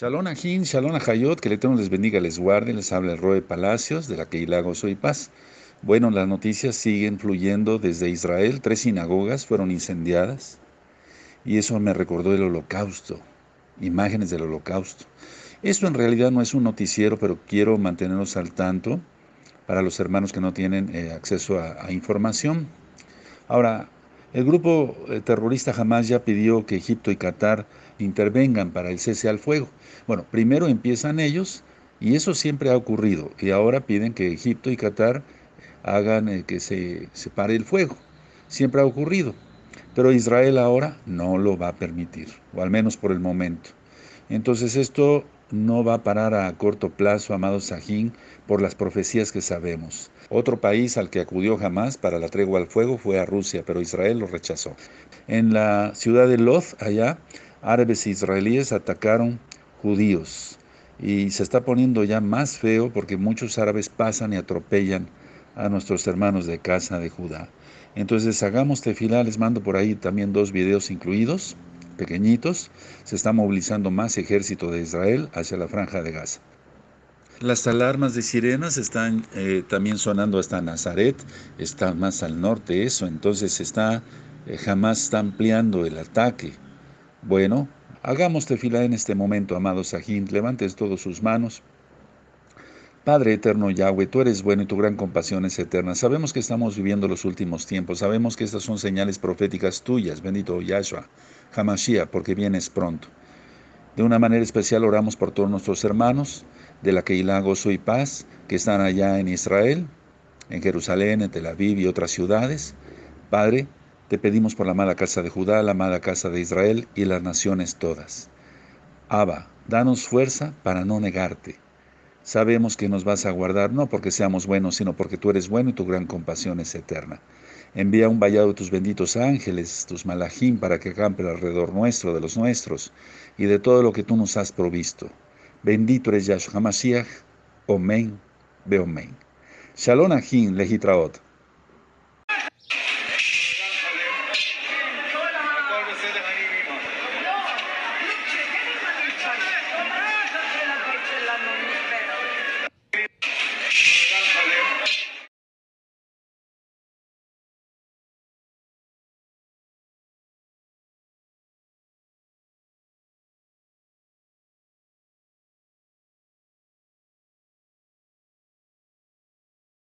Shalom Ajin, Shalom Ajayot, que el Eterno les bendiga, les guarde, les habla el Roe Palacios de la Keilah Gozo y Paz. Bueno, las noticias siguen fluyendo desde Israel, tres sinagogas fueron incendiadas y eso me recordó el holocausto, imágenes del holocausto. Esto en realidad no es un noticiero, pero quiero mantenerlos al tanto para los hermanos que no tienen eh, acceso a, a información. Ahora, el grupo eh, terrorista jamás ya pidió que Egipto y Qatar intervengan para el cese al fuego. Bueno, primero empiezan ellos y eso siempre ha ocurrido y ahora piden que Egipto y Qatar hagan eh, que se, se pare el fuego. Siempre ha ocurrido. Pero Israel ahora no lo va a permitir, o al menos por el momento. Entonces esto no va a parar a corto plazo, amado Sajín, por las profecías que sabemos. Otro país al que acudió jamás para la tregua al fuego fue a Rusia, pero Israel lo rechazó. En la ciudad de Loz, allá, árabes e israelíes atacaron judíos y se está poniendo ya más feo porque muchos árabes pasan y atropellan a nuestros hermanos de casa de Judá. Entonces hagamos tefilá, les mando por ahí también dos videos incluidos, pequeñitos. Se está movilizando más ejército de Israel hacia la franja de Gaza. Las alarmas de sirenas están eh, también sonando hasta Nazaret, está más al norte eso, entonces está, eh, jamás está ampliando el ataque. Bueno, hagamos tefila en este momento, amado Sajín, levantes todas sus manos. Padre eterno Yahweh, tú eres bueno y tu gran compasión es eterna. Sabemos que estamos viviendo los últimos tiempos, sabemos que estas son señales proféticas tuyas, bendito Yahshua, Hamashiach, porque vienes pronto. De una manera especial oramos por todos nuestros hermanos, de la Keilah Gozo y Paz, que están allá en Israel, en Jerusalén, en Tel Aviv y otras ciudades. Padre, te pedimos por la amada casa de Judá, la amada casa de Israel y las naciones todas. Abba, danos fuerza para no negarte. Sabemos que nos vas a guardar no porque seamos buenos, sino porque tú eres bueno y tu gran compasión es eterna. Envía un vallado de tus benditos ángeles, tus malajim, para que acampen alrededor nuestro, de los nuestros, y de todo lo que tú nos has provisto. Bendito eres Yahshua HaMashiach. Omen, Beomen. Shalom Ajin Legitraot.